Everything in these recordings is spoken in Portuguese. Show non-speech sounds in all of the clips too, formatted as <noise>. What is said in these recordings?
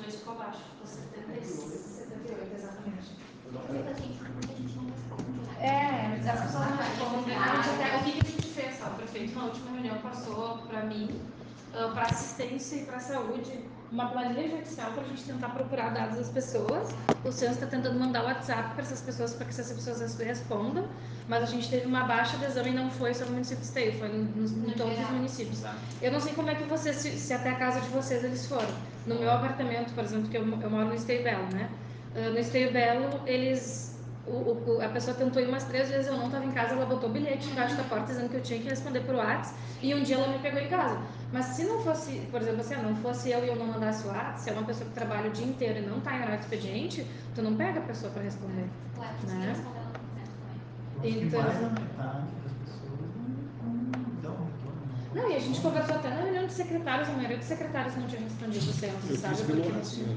22 ficou abaixo, ficou 78, exatamente. É, as pessoas não respondem. o que, a gente fez? O prefeito, na última reunião, passou para mim, uh, para assistência e para saúde, uma planilha de Excel para a gente tentar procurar dados das pessoas. O Censo está tentando mandar o WhatsApp para essas pessoas, para que essas pessoas respondam, mas a gente teve uma baixa adesão e não foi só no município de Esteio, foi em todos os municípios. Eu não sei como é que vocês, se, se, até a casa de vocês eles foram. No meu apartamento, por exemplo, que eu, eu moro no Esteio Belo, né? Uh, no Esteio Belo, eles o, o, a pessoa tentou ir umas três vezes, eu não estava em casa, ela botou bilhete embaixo da porta dizendo que eu tinha que responder por WhatsApp e um dia ela me pegou em casa. Mas se não fosse, por exemplo, se assim, não fosse eu e eu não mandasse o WhatsApp, se é uma pessoa que trabalha o dia inteiro e não está em horário de expediente, tu não pega a pessoa para responder. Claro, né? Então, mais da metade das pessoas não, não dão retorno. Não, e a gente conversou até na reunião de secretários, a maioria dos secretários não tinha respondido o censo, sabe? Porque não tinha.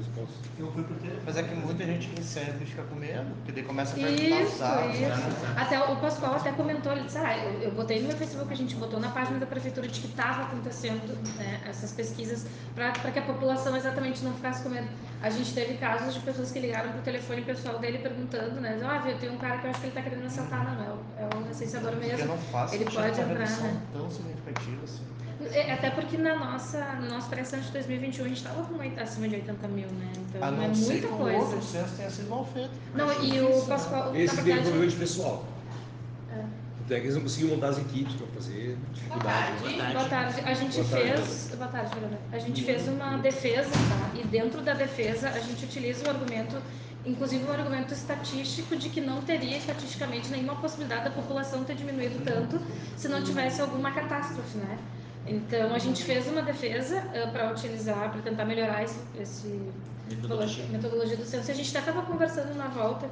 Eu fui telefone. Mas é que muita gente recebe e fica com medo, porque daí começa a perguntar Isso, os dados, isso. né? Até o Pascoal até comentou, ele disse, ah, eu, eu botei no meu Facebook, a gente botou na página da prefeitura de que estava acontecendo né, essas pesquisas para que a população exatamente não ficasse com medo. A gente teve casos de pessoas que ligaram pro telefone pessoal dele perguntando, né? Ah, viu, tem um cara que eu acho que ele tá querendo assaltar, não, é o, é o licenciador mesmo. Porque não faço ele pode entrar, né? tão significativa assim. É, Até porque na nossa, no nosso pré-censo de 2021 a gente estava com oit- acima de 80 mil, né? Então A é muita o coisa. outro censo tenha sido mal feito. Não, e o difícil, Pascoal, Esse tem um problema de pessoal. É. Até que eles não conseguiam montar as equipes para fazer dificuldade. Boa tarde. A gente Boa tarde. fez. Boa tarde. A gente fez uma defesa, tá? E dentro da defesa a gente utiliza o argumento, inclusive o argumento estatístico, de que não teria estatisticamente nenhuma possibilidade da população ter diminuído tanto se não tivesse alguma catástrofe, né? Então a gente fez uma defesa para utilizar, para tentar melhorar esse, esse Metodologia. metodologia do censo. A gente até estava conversando na volta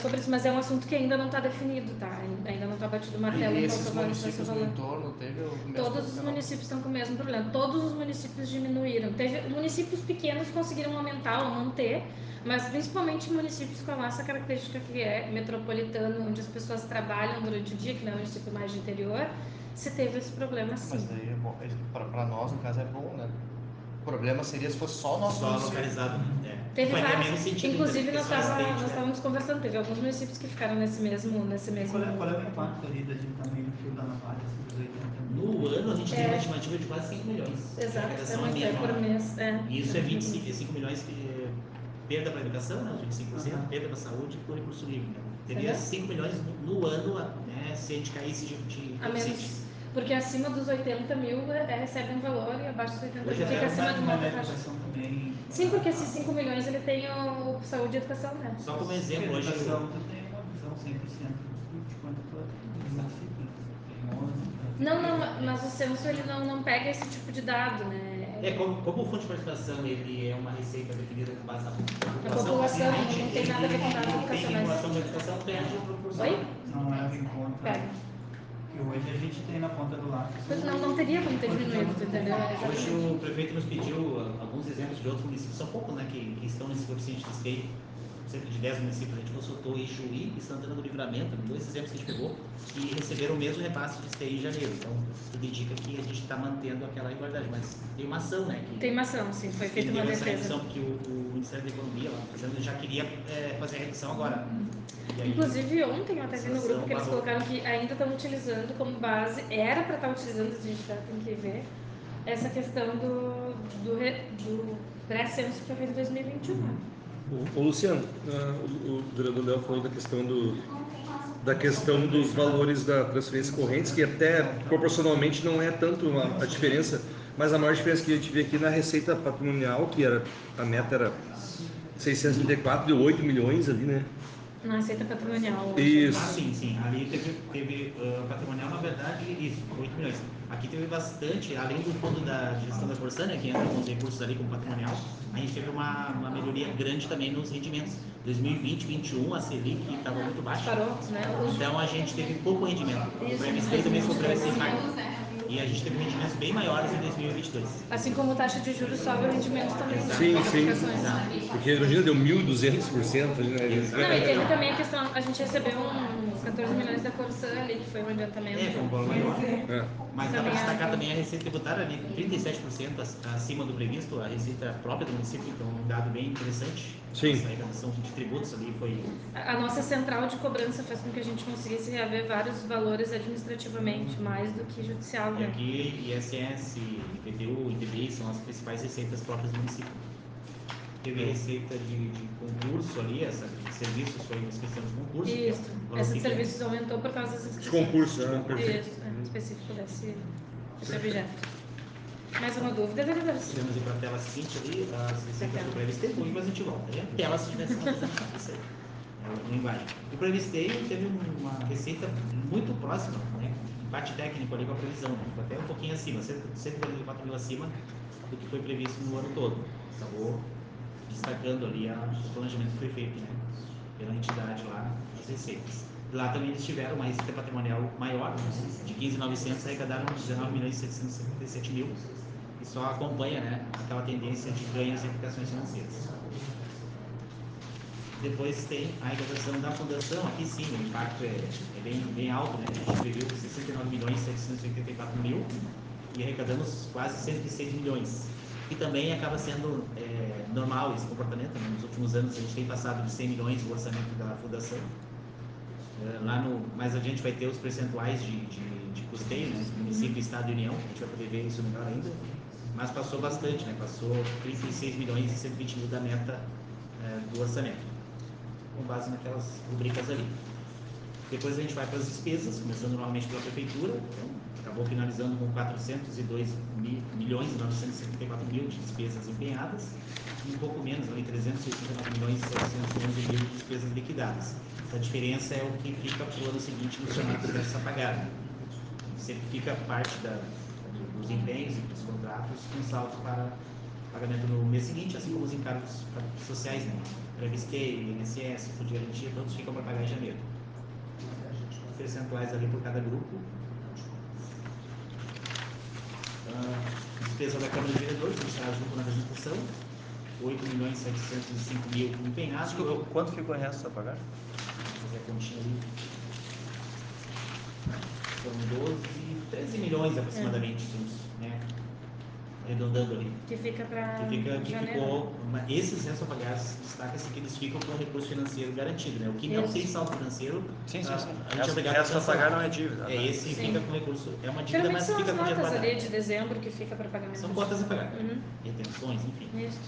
sobre isso, mas é um assunto que ainda não está definido, tá? Ainda não está batido o martelo E em qual esses municípios no entorno teve o mesmo Todos os municípios estão com o mesmo problema. Todos os municípios diminuíram. Teve municípios pequenos conseguiram aumentar ou manter, mas principalmente municípios com a nossa característica que é metropolitano, onde as pessoas trabalham durante o dia, que não é um município mais de interior, se teve esse problema sim. Mas daí é pra nós, no caso, é bom, né? O problema seria se fosse só o nosso Só município. localizado, né? É. Teve Faria vários, sentido, inclusive porque nós nós né? estávamos conversando, teve alguns municípios que ficaram nesse mesmo, nesse mesmo. Qual é, qual é o impacto ali da gente também no fio da navalha, assim, dos 80 mil? No ano a gente tem É. uma estimativa de quase 5 milhões. Exato, é Arrecadação muito é por mês. É. E isso é 25, é 5 milhões que perda para a educação, né, os 25%, Aham. perda para a saúde por recurso livre. Né? Teria Uhum. 5 milhões no, no ano né, se a gente caísse de, de A menos. Porque acima dos 80 mil é, recebe um valor e abaixo dos 80 Hoje mil fica acima de uma taxa. educação também. Sim, porque esses 5 milhões ele tem o saúde e educação, né? Só como exemplo, a hoje educação tu tem uma visão 100% de quanto tu é município. Tem 11. Não, não, mas o censo ele não, não pega esse tipo de dado, né? É, como, como o fundo de participação ele é uma receita definida com base na população, população, a gente- não tem nada a ver com dados Tem educacionais. vinculação com a educação, perde a proporção. Oi? Não leva em conta. Pega. Que hoje a gente tem na ponta do lápis. Mas não, não teria como ter diminuído, entendeu? Hoje o prefeito nos pediu ah, alguns exemplos de outros municípios, são poucos, né, que, que estão nesse coeficiente de esteio. Cerca de 10 municípios, a gente consultou Ijuí e Santana do Livramento, dois exemplos que a gente pegou, que receberam o mesmo repasse de esteio em janeiro. Então, tudo indica que a gente está mantendo aquela igualdade, mas tem uma ação, né? Que, Tem uma ação, sim, foi feita uma defesa. redução, porque o, o Ministério da Economia, lá, fazendo, já queria eh, fazer a redução agora. E aí- Inclusive ontem eu até vi no grupo que eles ação colocaram que ainda estão utilizando como base, era para estar utilizando, a gente já tem que ver, essa questão do, do, do pré-censo que foi feito em 2021. né? Ô, ô, Luciano, ah, o, o vereador Léo falou da questão do, da questão dos valores da transferência correntes, que até proporcionalmente não é tanto a, diferença, mas a maior diferença que a gente vê aqui na receita patrimonial, que era a meta era 634, deu 8 milhões ali, né? Na receita patrimonial. Isso. Ah, sim, sim. Ali teve, teve ah, patrimonial, na verdade, isso, 8 milhões. Aqui teve bastante, além do fundo da gestão da Corsânia, que entra com os recursos ali como patrimonial, a gente teve uma, uma melhoria grande também nos rendimentos. 2020, 2021, a Selic estava muito baixa. Parou, né? Então a gente teve pouco rendimento. O PMSP também sofreu esse impacto. E a gente teve rendimentos bem maiores em 2022. Assim como taxa de juros sobe o rendimento também. né? Sim, sim. aplicações. Porque imagina, deu 1.200% ali, né? Não, e teve também a questão, a gente recebeu um, 14 milhões da Corsã ali, que foi um adiantamento. É, foi um valor maior. É. Mas dá para destacar também a receita tributária ali, 37% ac- acima do previsto, a receita própria do município, então um dado bem interessante. Sim. Essa arrecadação de tributos ali foi A a nossa central de cobrança fez com que a gente conseguisse reaver vários valores administrativamente, mais do que judicial, é né? que ISS, IPTU, ITBI são as principais receitas próprias do município. Teve receita de, de concurso ali, essa de serviços foi uma inscrição de concurso. que é Isso. valor Esse pequeno. serviços aumentou por causa das De inscrições. concurso, né? Isso, é, específico desse, desse objeto. Mais uma dúvida, vereadores? Podemos ir para a tela seguinte ali, as receitas do Previstei, depois a gente volta. Tá vendo? Tela se tivesse uma isso aí. É o embaixo. O Previstei teve um- uma receita muito próxima, né? Empate técnico ali com a previsão, né? Até um pouquinho acima, 144 mil acima do que foi previsto no ano todo. Acabou destacando ali a, o planejamento que foi feito, né? Pela entidade lá, as receitas. Lá também eles tiveram uma receita patrimonial maior, de 15.900, arrecadaram 19 milhões e 777 mil e só acompanha né, aquela tendência de ganhos e aplicações financeiras. Depois tem a arrecadação da fundação, aqui sim, o impacto é, é bem, bem alto, né? a gente previu 69 milhões 784 mil e arrecadamos quase 106 milhões. E também acaba sendo é, normal esse comportamento, né? nos últimos anos a gente tem passado de 100 milhões o orçamento da fundação. É, lá no, mais adiante vai ter os percentuais de, de, de custeio, né? município, estado e união, a gente vai poder ver isso melhor ainda mas passou bastante, né? Passou 36 milhões e 120 mil da meta eh, do orçamento, com base naquelas rubricas ali. Depois a gente vai para as despesas, começando normalmente pela prefeitura, então, acabou finalizando com 402 mi- milhões e 974 mil de despesas empenhadas, e um pouco menos, ali 389 milhões e 711 mil de despesas liquidadas. Essa diferença é o que fica para o ano seguinte nos chamados déficits a pagar. né? Sempre fica parte da, do- dos empenhos e dos contratos com saldo para pagamento no mês seguinte, assim como os encargos sociais, né? Previsteio, INSS, Fundo de Garantia, todos ficam para pagar em janeiro. Percentuais ali por cada grupo. Ah, despesa da Câmara de Vereadores, que está junto na apresentação, 8 milhões e 705 mil empenhados. Desculpa, quanto ficou o resto a pagar? Vou fazer a continha ali. São 12, 13 milhões aproximadamente, né? Arredondando ali. Que fica para Que, fica, que janeiro. ficou, uma- esses restos a pagar, destaca-se que eles ficam com recurso financeiro garantido, né? O que não tem saldo financeiro, Sim, sim, a- sim. a gente é pagar não é dívida. É, né? esse Sim. fica com recurso, é uma dívida, mas são fica com dinheiro guardado. ali de dezembro que fica para pagamento. São cotas a pagar, Uhum. retenções, enfim. Isso.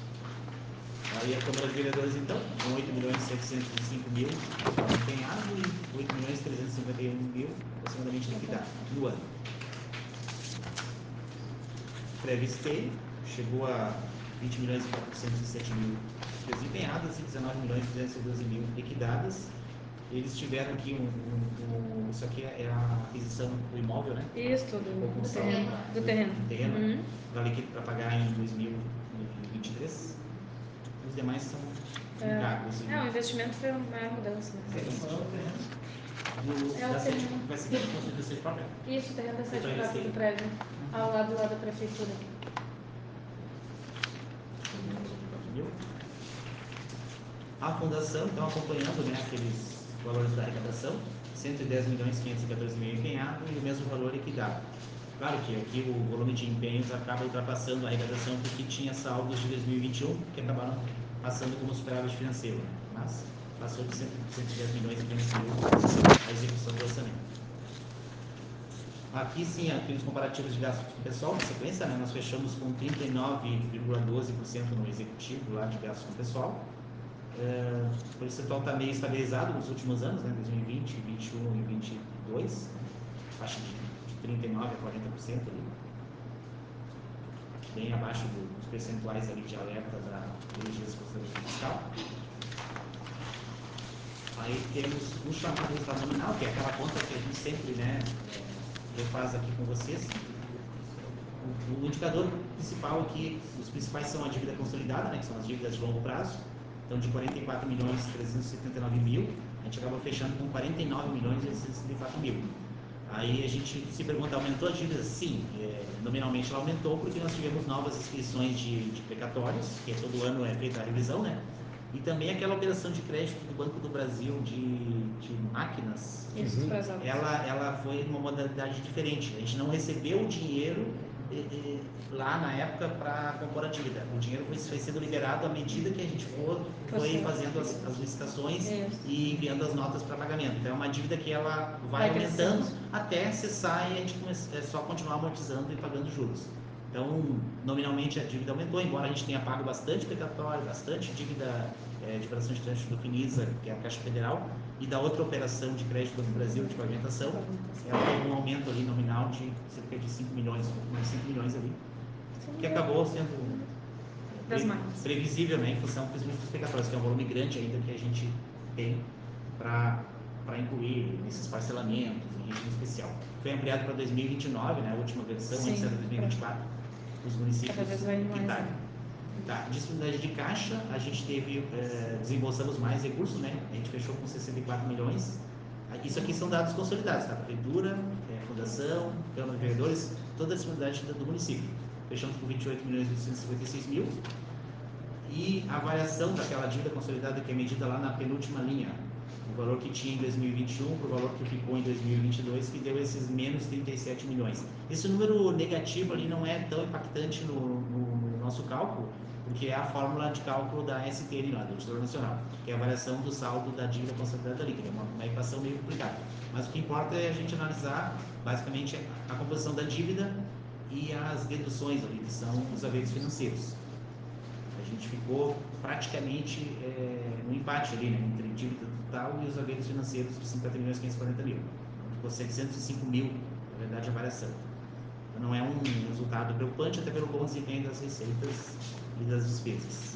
Aí a Câmara de Vereadores, então, com 8 milhões e 705 mil empenhado e 8 milhões e 351 mil aproximadamente liquidado no ano. Previstei chegou a 20 milhões e 407 mil desempenhadas e 19 milhões e 212 mil liquidadas. Eles tiveram aqui um, um- um- isso aqui é a aquisição do imóvel, né? Isso, do, do terreno. pra- Do terreno. terreno. Uhum. para pagar em 2023. Os demais são É. encargos. e- É, o investimento foi uma mudança. Né? do- É o da sede- terreno. vai ser de construir da sede própria? Isso, o terreno da sede Então, própria esse- do prédio, ao lado lá da prefeitura. A fundação, então, acompanhando né, aqueles valores da arrecadação, 110 milhões 514 mil empenhado e o mesmo valor liquidado. Claro que aqui o volume de empenhos acaba ultrapassando a arrecadação porque tinha saldos de 2021 que acabaram passando como superávit financeiro, né? mas passou de 100 110 milhões e 500 mil a execução do orçamento. Aqui sim, aqui os comparativos de gastos com pessoal, na sequência, né, nós fechamos com 39,12% no executivo lá de gastos com pessoal. É, o percentual está meio estabilizado nos últimos anos, né, 2020, 2021 e 2022, faixa de, de 39% a 40% ali. Bem abaixo do- dos percentuais ali de alerta da Responsabilidade Fiscal. Aí temos o chamado resultado nominal, que é aquela conta que a gente sempre né, é, refaz aqui com vocês. O, indicador principal aqui, os principais são a dívida consolidada, né, que são as dívidas de longo prazo. Então, de 44 milhões e 379 mil, a gente acabou fechando com 49 milhões e 864 mil. Aí a gente se pergunta, aumentou a dívida? Sim, é, nominalmente ela aumentou porque nós tivemos novas inscrições de, de precatórios, que todo ano é feita a revisão, né? E também aquela operação de crédito do Banco do Brasil de, de máquinas, Uhum. ela, ela foi numa modalidade diferente. A gente não recebeu o dinheiro eh, eh, lá na época para compor a dívida. O dinheiro foi, foi sendo liberado à medida que a gente for, foi Você- fazendo as, as licitações Isso. e enviando as notas para pagamento. Então é uma dívida que ela Vai vai, aumentando crescendo. até cessar e a gente é só continuar amortizando e pagando juros. Então, nominalmente a dívida aumentou, embora a gente tenha pago bastante precatório, bastante dívida eh, de operação de crédito do FINISA, que é a Caixa Federal, e da outra operação de crédito do Brasil de pavimentação, ela teve um aumento ali nominal de cerca de 5 milhões, mais de 5 milhões ali, que acabou sendo pre- previsível, né, em função principalmente dos precatórios, que é um volume grande ainda que a gente tem para incluir nesses parcelamentos, em regime especial. Foi ampliado para 2029, né, a última versão, antes era 2024, os municípios quitarem. Tá, disponibilidade de caixa, a gente teve, eh, desembolsamos mais recursos, né? A gente fechou com 64 milhões. Isso aqui são dados consolidados, tá? Prefeitura, eh, Fundação, Câmara de Vereadores, toda a disponibilidade do, município. Fechamos com 28 milhões e 856 mil. E a variação daquela dívida consolidada que é medida lá na penúltima linha, o valor que tinha em 2021 para o valor que ficou em 2022, que deu esses menos 37 milhões. Esse número negativo ali não é tão impactante no, no- no nosso cálculo, porque é a fórmula de cálculo da STN lá, do Tesouro Nacional, que é a variação do saldo da dívida consolidada líquida, é uma, uma equação meio complicada. Mas o que importa é a gente analisar, basicamente, a composição da dívida e as deduções ali, que são os haveres financeiros. A gente ficou praticamente é, no empate ali, né, entre dívida total e os haveres financeiros de 50 milhões e 540 mil. Então, ficou 705 mil, na verdade, a variação. Não é um resultado preocupante, até pelo bom desempenho das receitas e das despesas.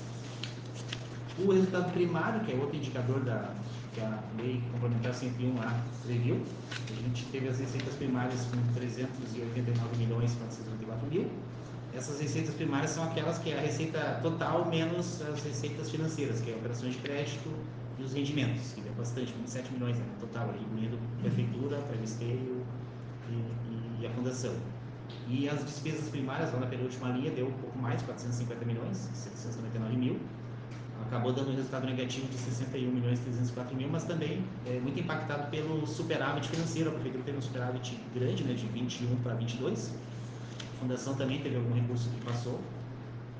O resultado primário, que é outro indicador da, que a Lei Complementar 101 lá previu, a gente teve as receitas primárias com 389 milhões 494 mil. Essas receitas primárias são aquelas que é a receita total menos as receitas financeiras, que é operações de crédito e os rendimentos, que deu bastante, 27 milhões né, no total, ali, incluindo prefeitura, pré-esteio e, e- e a fundação. E as despesas primárias, lá na penúltima linha, deu um pouco mais, 450 milhões, 799 mil. Acabou dando um resultado negativo de 61 milhões 304 mil, mas também é muito impactado pelo superávit financeiro. A prefeitura teve um superávit grande, né, de 21 para 22. A fundação também teve algum recurso que passou.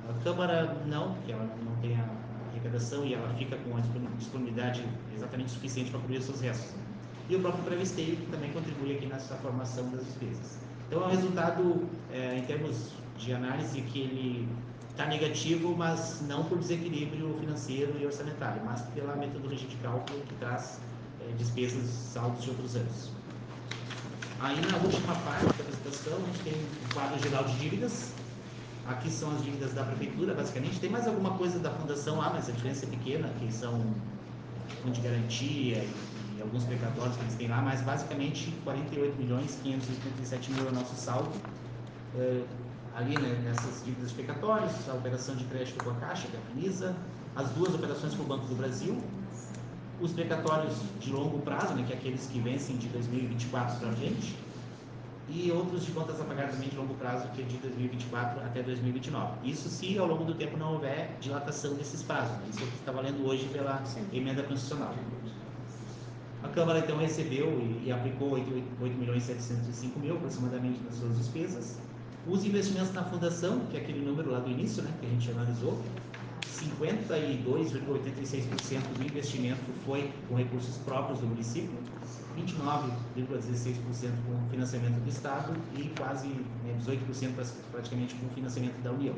A Câmara não, porque ela não tem a arrecadação e ela fica com a disponi- disponibilidade exatamente suficiente para cobrir os seus restos. E o próprio Prevesteio, que também contribui aqui nessa formação das despesas. Então é um resultado, é, em termos de análise, que ele está negativo, mas não por desequilíbrio financeiro e orçamentário, mas pela metodologia de cálculo que traz é, despesas saldos de outros anos. Aí na última parte da apresentação, a gente tem o quadro geral de dívidas. Aqui são as dívidas da prefeitura, basicamente. Tem mais alguma coisa da fundação lá, mas a diferença é pequena, que são fundo de garantia e, e alguns precatórios que eles têm lá, mas basicamente 48 milhões 557 mil é o nosso saldo. É, ali né, nessas dívidas de precatórios, a operação de crédito com a Caixa, que é a Finisa, as duas operações com o Banco do Brasil, os precatórios de longo prazo, né, que é aqueles que vencem de 2024 para frente, e outros de contas a pagar também de longo prazo, que é de 2024 até 2029. Isso se ao longo do tempo não houver dilatação desses prazos. né? Isso é o que está valendo hoje pela Sim. emenda constitucional. A Câmara então recebeu e, e aplicou 8, 8 milhões 705 mil aproximadamente nas suas despesas. Os investimentos na fundação, que é aquele número lá do início, né, que a gente analisou, 52,86% do investimento foi com recursos próprios do município, 29,16% com financiamento do Estado e quase né, 18% pra- praticamente com financiamento da União.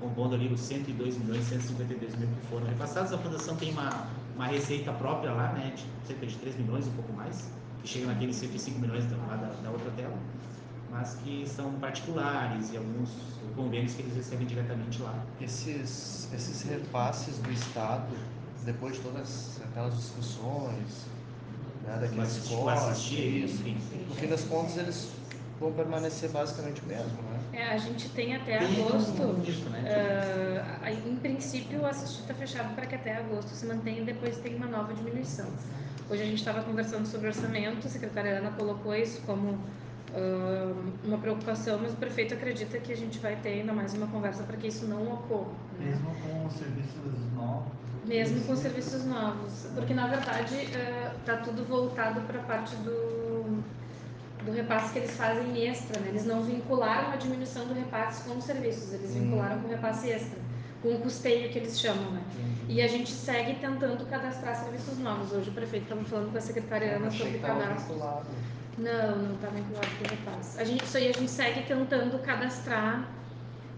Compondo ali os 102 milhões 152 mil que foram repassados. A fundação tem uma, uma receita própria lá, né, de cerca de 3 milhões, um pouco mais, que chega naqueles 105 milhões da, lá da, da outra tela, mas que são particulares e alguns convênios que eles recebem diretamente lá. Esses, esses repasses do Estado, depois de todas aquelas discussões, né, daqueles Assistir- cortes, no fim das contas eles vão permanecer basicamente o mesmo, né? É, a gente tem até agosto. aí, em princípio, o assistir está fechado para que até agosto se mantenha e depois tem uma nova diminuição. Hoje a gente estava conversando sobre orçamento, a secretária Ana colocou isso como ah, uma preocupação, mas o prefeito acredita que a gente vai ter ainda mais uma conversa para que isso não ocorra. né? Mesmo com os serviços novos. Mesmo com esse- serviços novos. Porque, na verdade, está tudo voltado para a parte do, do repasse que eles fazem extra. Né? Eles não vincularam a diminuição do repasse com os serviços, eles Hum. vincularam com o repasse extra, com o custeio que eles chamam. Né? E a gente segue tentando cadastrar serviços novos. Hoje o prefeito estava falando com a secretária Ana sobre vinculado. Não, não está vinculado com o repasse. A gente, isso aí a gente segue tentando cadastrar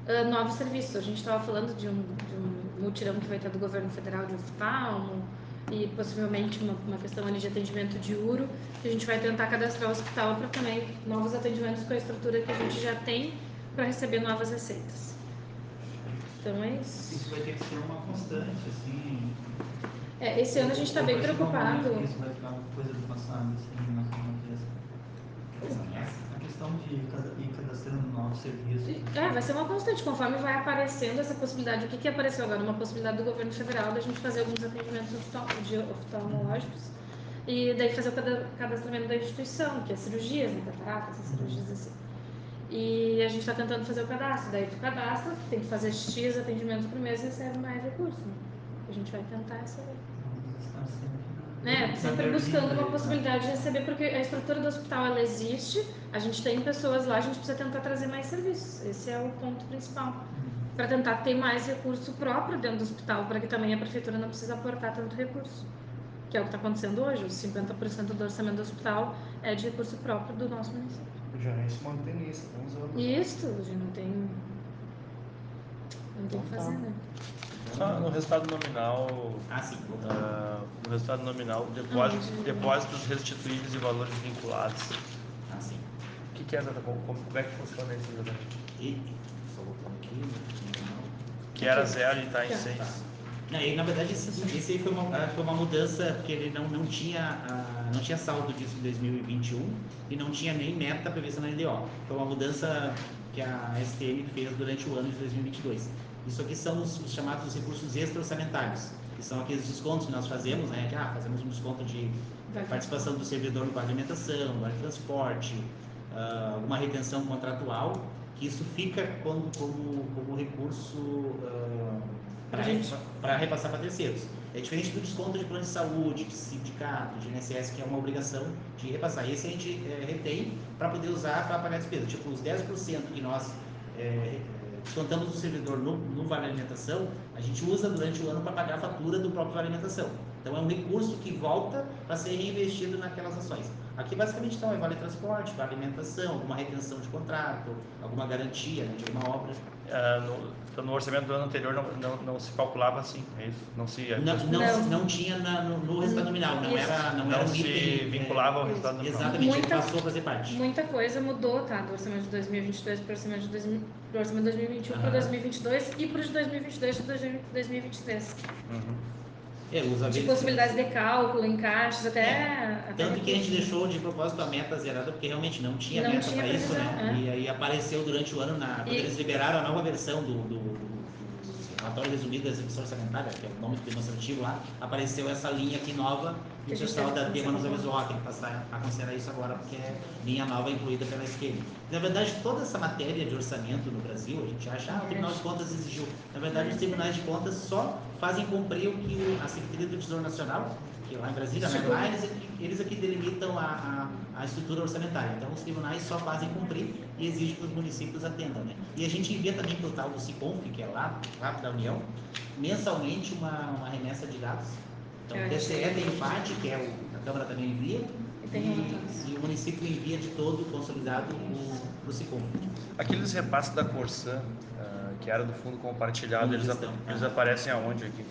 ah, novos serviços. A gente estava falando de um, de um mutirão que vai ter do governo federal de oftalmo e possivelmente uma, uma questão ali de atendimento de URO, que a gente vai tentar cadastrar o hospital para também novos atendimentos com a estrutura que a gente já tem para receber novas receitas. Então é isso. Isso vai ter que ser uma constante, assim. É, esse ano a gente está bem preocupado. Isso vai ficar uma coisa do passado, assim, ter essa- A questão de ir cadastrando novos serviços. É, vai ser uma constante, conforme vai aparecendo essa possibilidade. O que, que apareceu agora? Uma possibilidade do governo federal da gente fazer alguns atendimentos oftalmológicos e daí fazer o cada- cadastramento da instituição, que é cirurgias, né, cataratas, cirurgias assim. E a gente está tentando fazer o cadastro. Daí tu cadastra, tem que fazer X atendimentos por mês e recebe mais recursos. Né? A gente vai tentar essa na- né, na sempre buscando uma tá? possibilidade de receber, porque a estrutura do hospital ela existe, a gente tem pessoas lá, a gente precisa tentar trazer mais serviços. Esse é o ponto principal. Para tentar ter mais recurso próprio dentro do hospital, para que também a prefeitura não precise aportar tanto recurso. Que é o que está acontecendo hoje, os 50% do orçamento do hospital é de recurso próprio do nosso município. O Jarense mantém nisso, há uns anos. E isso, a gente não tem. Não tem o que Então tá. fazer, né? Só no resultado nominal, Ah, sim, ah, no resultado nominal, depósitos, Onde? depósitos restituídos e valores vinculados. Ah, sim. O que, que é exatamente? Como, como é que funciona isso exatamente? E, só voltando aqui, né? Que era zero e está em Tá. seis. Não, e, na verdade, esse, esse aí foi uma, ah, foi uma mudança, porque ele não, não, tinha, ah, não tinha saldo disso em 2021 e não tinha nem meta prevista na LDO. Foi uma mudança que a STM fez durante o ano de 2022. Isso aqui são os, os chamados recursos extra-orçamentários, que são aqueles descontos que nós fazemos, né? Que, ah, fazemos um desconto de participação do servidor no vale alimentação, vale transporte, ah, alguma retenção contratual, que isso fica como, como, como recurso Pra gente. para repassar para terceiros. É diferente do desconto de plano de saúde, de sindicato, de INSS, que é uma obrigação de repassar. Esse a gente eh, retém para poder usar para pagar despesa. Tipo, os 10% que nós eh, descontamos do servidor no, no Vale Alimentação, a gente usa durante o ano para pagar a fatura do próprio Vale Alimentação. Então é um recurso que volta para ser reinvestido naquelas ações. Aqui basicamente então é vale transporte, vale alimentação, alguma retenção de contrato, alguma garantia né, de alguma obra. Ah, no, então, no orçamento do ano anterior não, não, não se calculava assim, é isso? Não se, Não, não, Não. não tinha na- no, no resultado nominal, não Isso. era, não não era um se item, é, vinculava ao resultado nominal. Exatamente, Muita- passou a fazer parte. Muita coisa mudou, tá? Do orçamento de 2022 para o orçamento de 2000 pro orçamento de 2021 para Aham. 2022 e para o de 2022 e 2023. Uhum. É, os De possibilidades de cálculo, encaixes, até. até Tanto que a gente deixou de propósito a meta zerada, porque realmente não tinha Não meta para isso, né? é. E aí apareceu durante o ano, na, quando E- eles liberaram a nova versão do- do relatório resumido da execução orçamentária, que é o nome demonstrativo lá, apareceu essa linha aqui nova e Que o pessoal da Tema nos avisou, tem que passar a considerar isso agora, porque é linha nova incluída pela esquerda. Na verdade, toda essa matéria de orçamento no Brasil, a gente acha, ah, o Tribunal de Contas exigiu. Na verdade, os tribunais de contas só fazem cumprir o que a Secretaria do Tesouro Nacional, é lá em Brasília, né, lá eles, aqui- eles aqui delimitam a, a, a estrutura orçamentária. Então, os tribunais só fazem cumprir e exigem que os municípios atendam. Né? E a gente envia também para o tal do CICONF, que é lá, lá da União, mensalmente uma, uma remessa de dados. Então, o TCE tem parte, que é o, a Câmara também envia, E e, o município envia de todo consolidado para o CICONF. Aqueles repasses da Corsã, ah, que era do fundo compartilhado, eles, ap- Gestão. eles aparecem aonde aqui?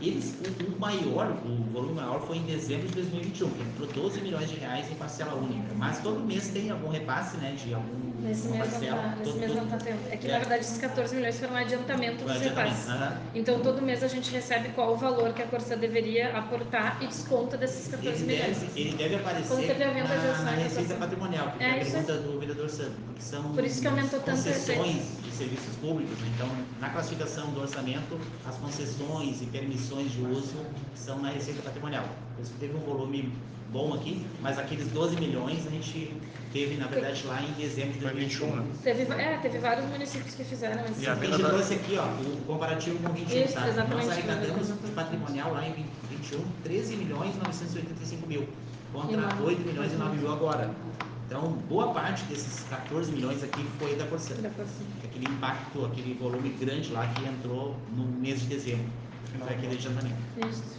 Eles, o, o maior, o volume maior foi em dezembro de 2021, que entrou 12 milhões de reais em parcela única. Mas todo mês tem algum repasse, né, de algum Nesse não parcela. tá, nesse todo, não está tendo. É que, É. na verdade, esses 14 milhões foram um adiantamento dos repasses. Aham. Então, todo mês a gente recebe qual o valor que a Corsã deveria aportar e desconta desses 14 Ele milhões. deve, ele deve Quando aparecer teve a venda de na, ações na receita Corsã. patrimonial, que É, foi a pergunta do vereador Sandro, porque são Por isso que aumentou tanto concessões de serviços públicos. Então, na classificação do orçamento, as concessões e permissões de uso são na receita patrimonial. Por isso que teve um volume bom aqui, mas aqueles 12 milhões a gente teve, na verdade, lá em dezembro de Foi 21, 2021. né? Teve, é, teve vários municípios que fizeram esse. E a gente da- trouxe aqui, ó, o comparativo com 21, Isso, tá? exatamente, Nós arrecadamos exatamente. de patrimonial lá em 20 21, 13 milhões e 985 mil, contra nove. 8 milhões e 9 mil agora. Então, boa parte desses 14 milhões aqui foi da Corsã. Da Corsã. Aquele impacto, aquele volume grande lá que entrou no mês de dezembro, foi aquele adiantamento. Isso.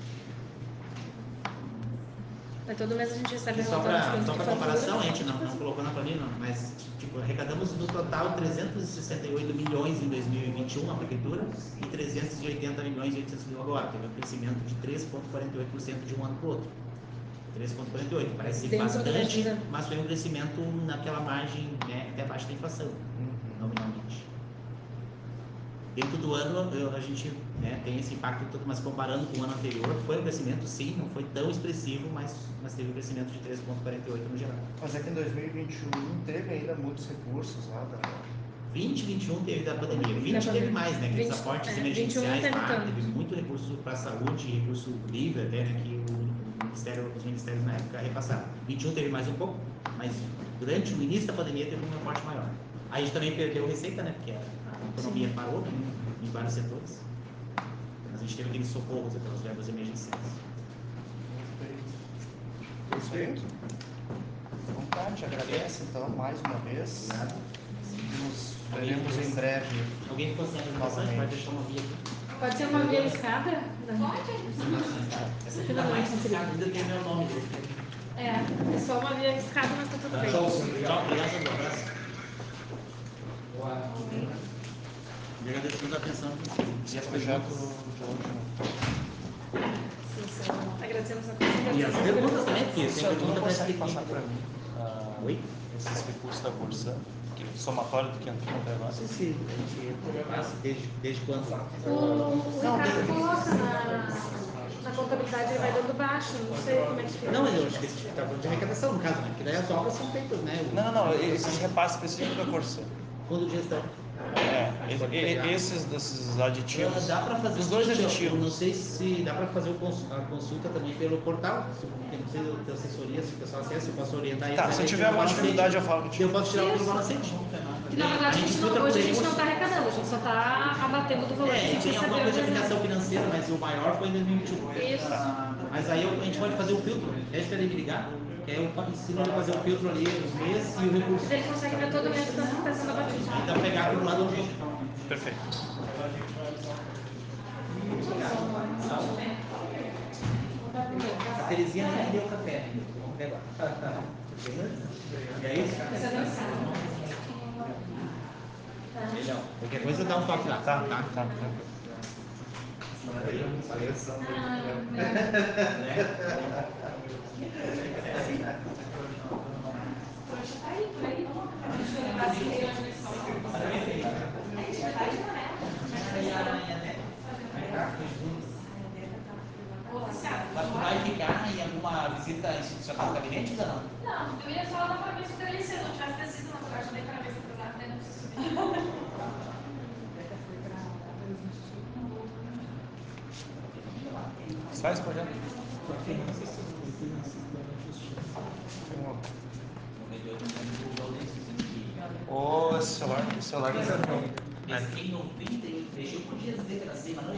Mas todo mês a gente recebe só para só fatura. comparação, a gente não, não colocou na planilha, não, mas tipo, arrecadamos no total 368 milhões em 2021 na prefeitura e 380 milhões e 800 mil agora. Teve um crescimento de 3,48% de um ano para o outro. 3,48. Parece ser Dentro do bastante, mas foi um crescimento naquela margem né, até abaixo da inflação, nominalmente. Dentro do ano, eu- a gente né, tem esse impacto todo, mas comparando com o ano anterior, foi um crescimento, sim, não foi tão expressivo, mas, mas teve um crescimento de 3,48 no geral. Mas é que em 2021 teve ainda muitos recursos lá da. 20 21 teve da pandemia. 20 Da teve pandemia. mais, né? Aqueles 20, aportes é, emergenciais 21 não lá, teve tanto. teve muito recurso para a saúde, recurso livre até, né? Que o, ministério, os ministérios na época repassaram. 21 teve mais um pouco, mas durante o início da pandemia teve um aporte maior. Aí a gente também perdeu receita, né? Porque a, a economia parou né, em vários setores. Mas a gente teve socorros, aquelas verbas emergenciais. Perfeito. Então tá, a gente agradece então mais uma vez. Obrigado. Nos veremos em breve. Alguém ficou sem apresentação? A gente vai deixar uma via aqui. Pode ser uma via escada? Essa aqui tá mais complicada, ainda tem meu nome. É, é só uma via escada, mas tá tudo bem. Tchau, obrigado. Um abraço. E agradeço pela atenção. E esse projeto de hoje, né? Sim, sim. Agradecemos a E as perguntas também, porque tem Senhor, pergunta não para explicar. passar para mim ah, Oi? esses recursos da Corsã, que somatório do que entrou até agora? Não sei se a gente passa desde, desde quando. O, o Ricardo coloca na, na contabilidade, ele vai dando baixo, não sei como é que fica. Não, mas eu acho que esse está falando de arrecadação, no caso, né? Porque daí as obras são feitas, né? O- Não, não, não, esses repasses específicos da Corsã. Fundo de gestão. É, e- esses desses aditivos. Dá para fazer Os dois aditivos. Eu não sei se dá para fazer a consulta também pelo portal. Se não sei se tem assessoria, se o pessoal acessa, eu posso orientar Tá, se eu tiver alguma dificuldade, eu falo Eu posso tirar o. Que na verdade a gente não, hoje a gente não está arrecadando, a gente só está abatendo do valor É, gente tem alguma coisa de recebeu. aplicação financeira, mas o maior foi em 2021. Isso. Mas aí a gente pode fazer o filtro, deixa ele me ligar, eu ensino ele a fazer o filtro ali, os meses e o recurso. Ele consegue ver todo mês quanto está sendo abatido. Então pegar pelo lado do Perfeito. A Terezinha não me deu café ainda. <laughs> E é isso? Melhor. Qualquer coisa dá um toque lá. Tá, tá, tá. Mas tu vai ficar em alguma visita institucional do gabinete ou não? Não, eu ia só dar para ver se se não tivesse descido na coragem, nem para ver se lá até não <laughs> se Sai esse projeto. Ô, celular, celular. Mas quem não tem, deixa eu podia dizer que era assim, mas não é